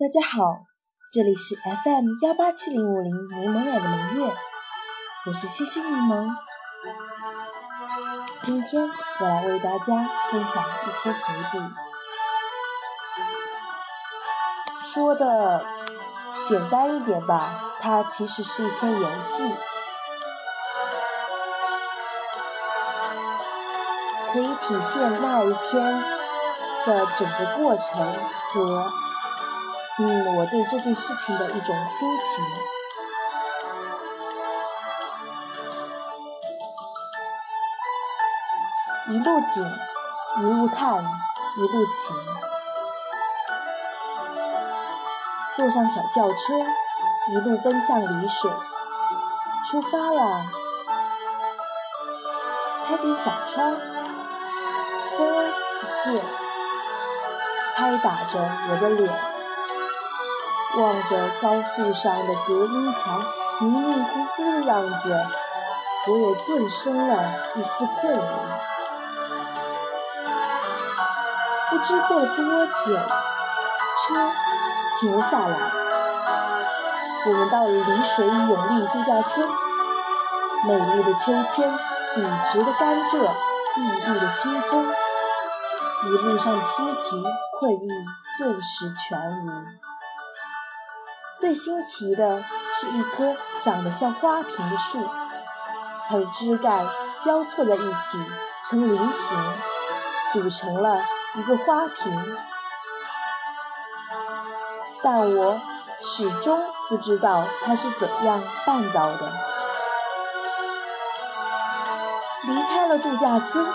大家好，这里是 FM 幺八七零五零柠檬眼的萌月，我是星星柠檬。今天我来为大家分享一篇随笔，说的简单一点吧，它其实是一篇游记，可以体现那一天的整个过程和。嗯，我对这件事情的一种心情。一路景，一路看，一路情。坐上小轿车，一路奔向丽水。出发了，开点小窗，风儿似箭，拍打着我的脸。望着高速上的隔音墙迷迷糊糊的样子，我也顿生了一丝困意。不知过了多久，车停了下来，我们到了丽水永利度假村。美丽的秋千，笔直的甘蔗，碧绿的清风，一路上的心情困意顿时全无。最新奇的是一棵长得像花瓶的树，它的枝干交错在一起成菱形，组成了一个花瓶。但我始终不知道它是怎样办到的。离开了度假村，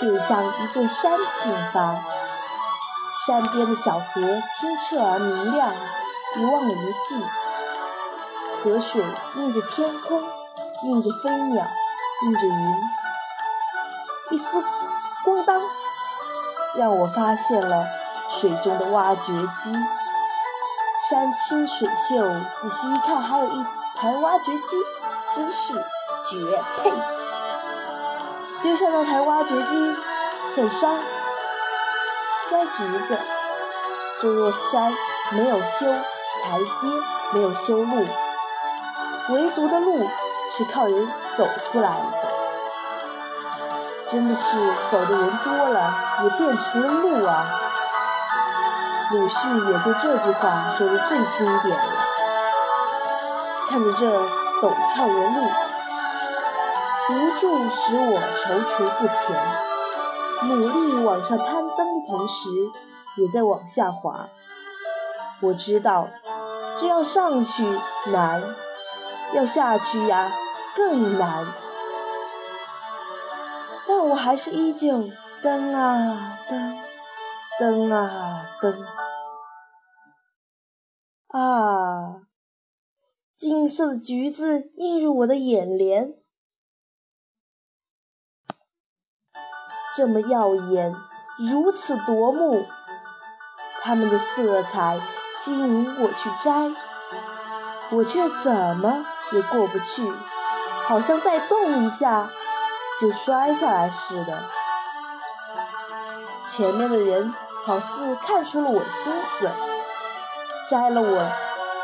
便向一座山进发。山边的小河清澈而明亮。一望无际，河水映着天空，映着飞鸟，映着云。一丝咣当，让我发现了水中的挖掘机。山清水秀，仔细一看，还有一台挖掘机，真是绝配！丢下那台挖掘机，很伤。摘橘子，这座山没有修。台阶没有修路，唯独的路是靠人走出来的。真的是走的人多了，也变成了路啊！鲁迅也对这句话说的最经典了。看着这陡峭的路，无助使我踌躇不前，努力往上攀登的同时，也在往下滑。我知道。这要上去难，要下去呀更难。但我还是依旧蹬啊蹬，蹬啊蹬。啊，金色的橘子映入我的眼帘，这么耀眼，如此夺目。它们的色彩吸引我去摘，我却怎么也过不去，好像再动一下就摔下来似的。前面的人好似看出了我心思，摘了我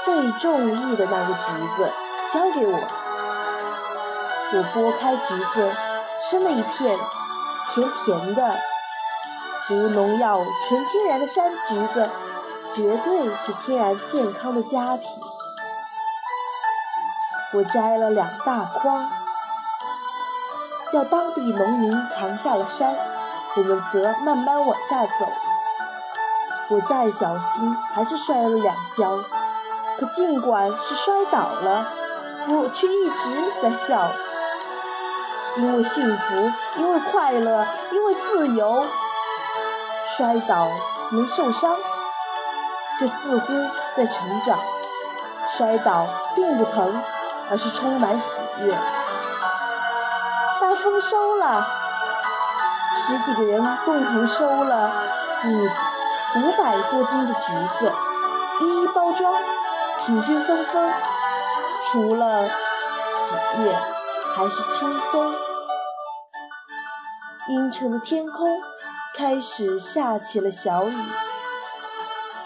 最中意的那个橘子，交给我。我剥开橘子，吃了一片，甜甜的。无农药、纯天然的山橘子，绝对是天然健康的佳品。我摘了两大筐，叫当地农民扛下了山，我们则慢慢往下走。我再小心，还是摔了两跤。可尽管是摔倒了，我却一直在笑，因为幸福，因为快乐，因为自由。摔倒没受伤，却似乎在成长。摔倒并不疼，而是充满喜悦。大丰收了，十几个人共同收了五五百多斤的橘子，一一包装，平均分分。除了喜悦，还是轻松。阴沉的天空。开始下起了小雨，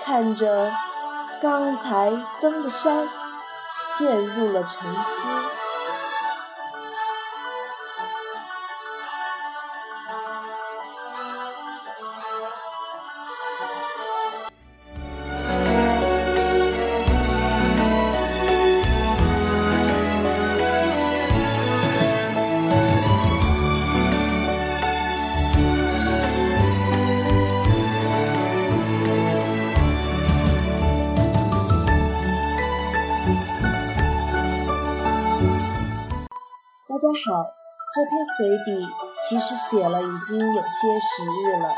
看着刚才登的山，陷入了沉思。这篇随笔其实写了已经有些时日了。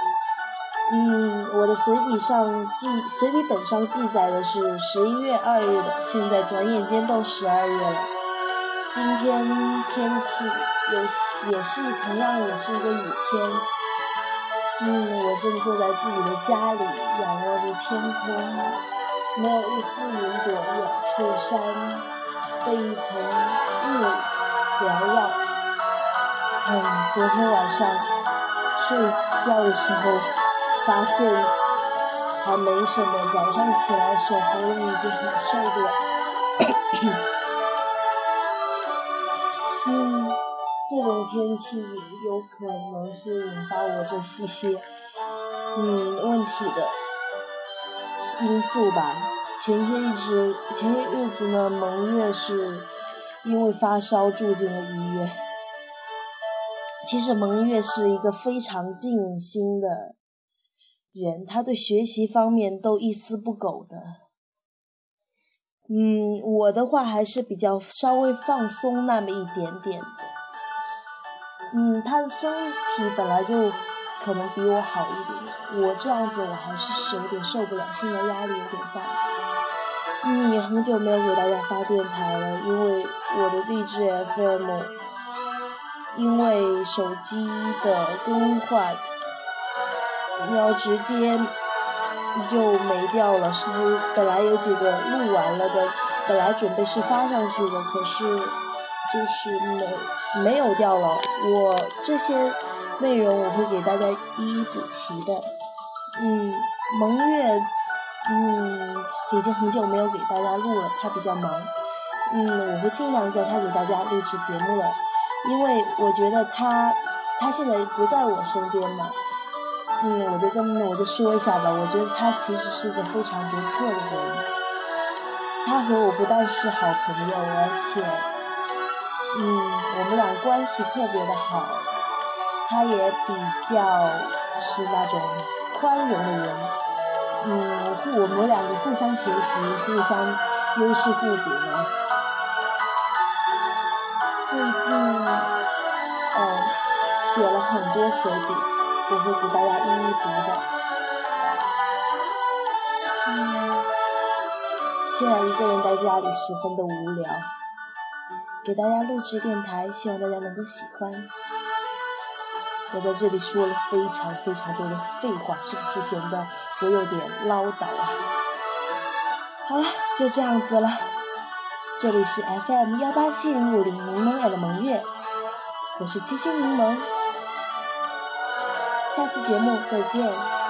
嗯，我的随笔上记，随笔本上记载的是十一月二日的，现在转眼间都十二月了。今天天气有也是同样也是一个雨天。嗯，我正坐在自己的家里，仰望着天空，没有一丝云朵，远处山被一层雾。缭绕。嗯，昨天晚上睡觉的时候发现还没什么，早上起来手喉咙已经很受不了。嗯，这种天气有可能是引发我这些些嗯问题的因素吧。前些日子，前些日子呢，蒙月是。因为发烧住进了医院。其实蒙月是一个非常尽心的人，他对学习方面都一丝不苟的。嗯，我的话还是比较稍微放松那么一点点的。嗯，他的身体本来就可能比我好一点，我这样子我还是有点受不了，现在压力有点大。嗯，也很久没有给大家发电台了，因为我的励志 FM，因为手机的更换，然后直接就没掉了。是不是本来有几个录完了的，本来准备是发上去的，可是就是没没有掉了。我这些内容我会给大家一一补齐的。嗯，蒙月。嗯，已经很久没有给大家录了，他比较忙。嗯，我会尽量在他给大家录制节目的，因为我觉得他他现在不在我身边嘛。嗯，我就跟我就说一下吧，我觉得他其实是一个非常不错的人。他和我不但是好朋友，而且，嗯，我们俩关系特别的好。他也比较是那种宽容的人。嗯，我们两个互相学习，互相优势互补呢。最近，写了很多随笔，我会给大家一一读的。现在一个人在家里十分的无聊，给大家录制电台，希望大家能够喜欢。我在这里说了非常非常多的废话，是不是显得我有点唠叨啊？好了，就这样子了。这里是 FM 幺八七零五零柠檬爱的萌月，我是七星柠檬，下期节目再见。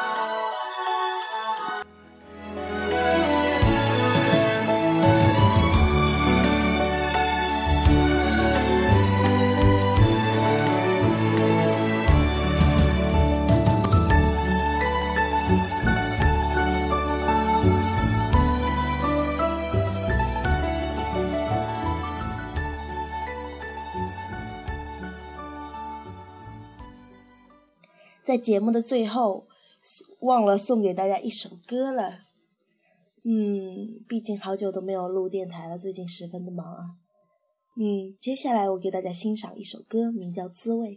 在节目的最后，忘了送给大家一首歌了。嗯，毕竟好久都没有录电台了，最近十分的忙啊。嗯，接下来我给大家欣赏一首歌，名叫《滋味》。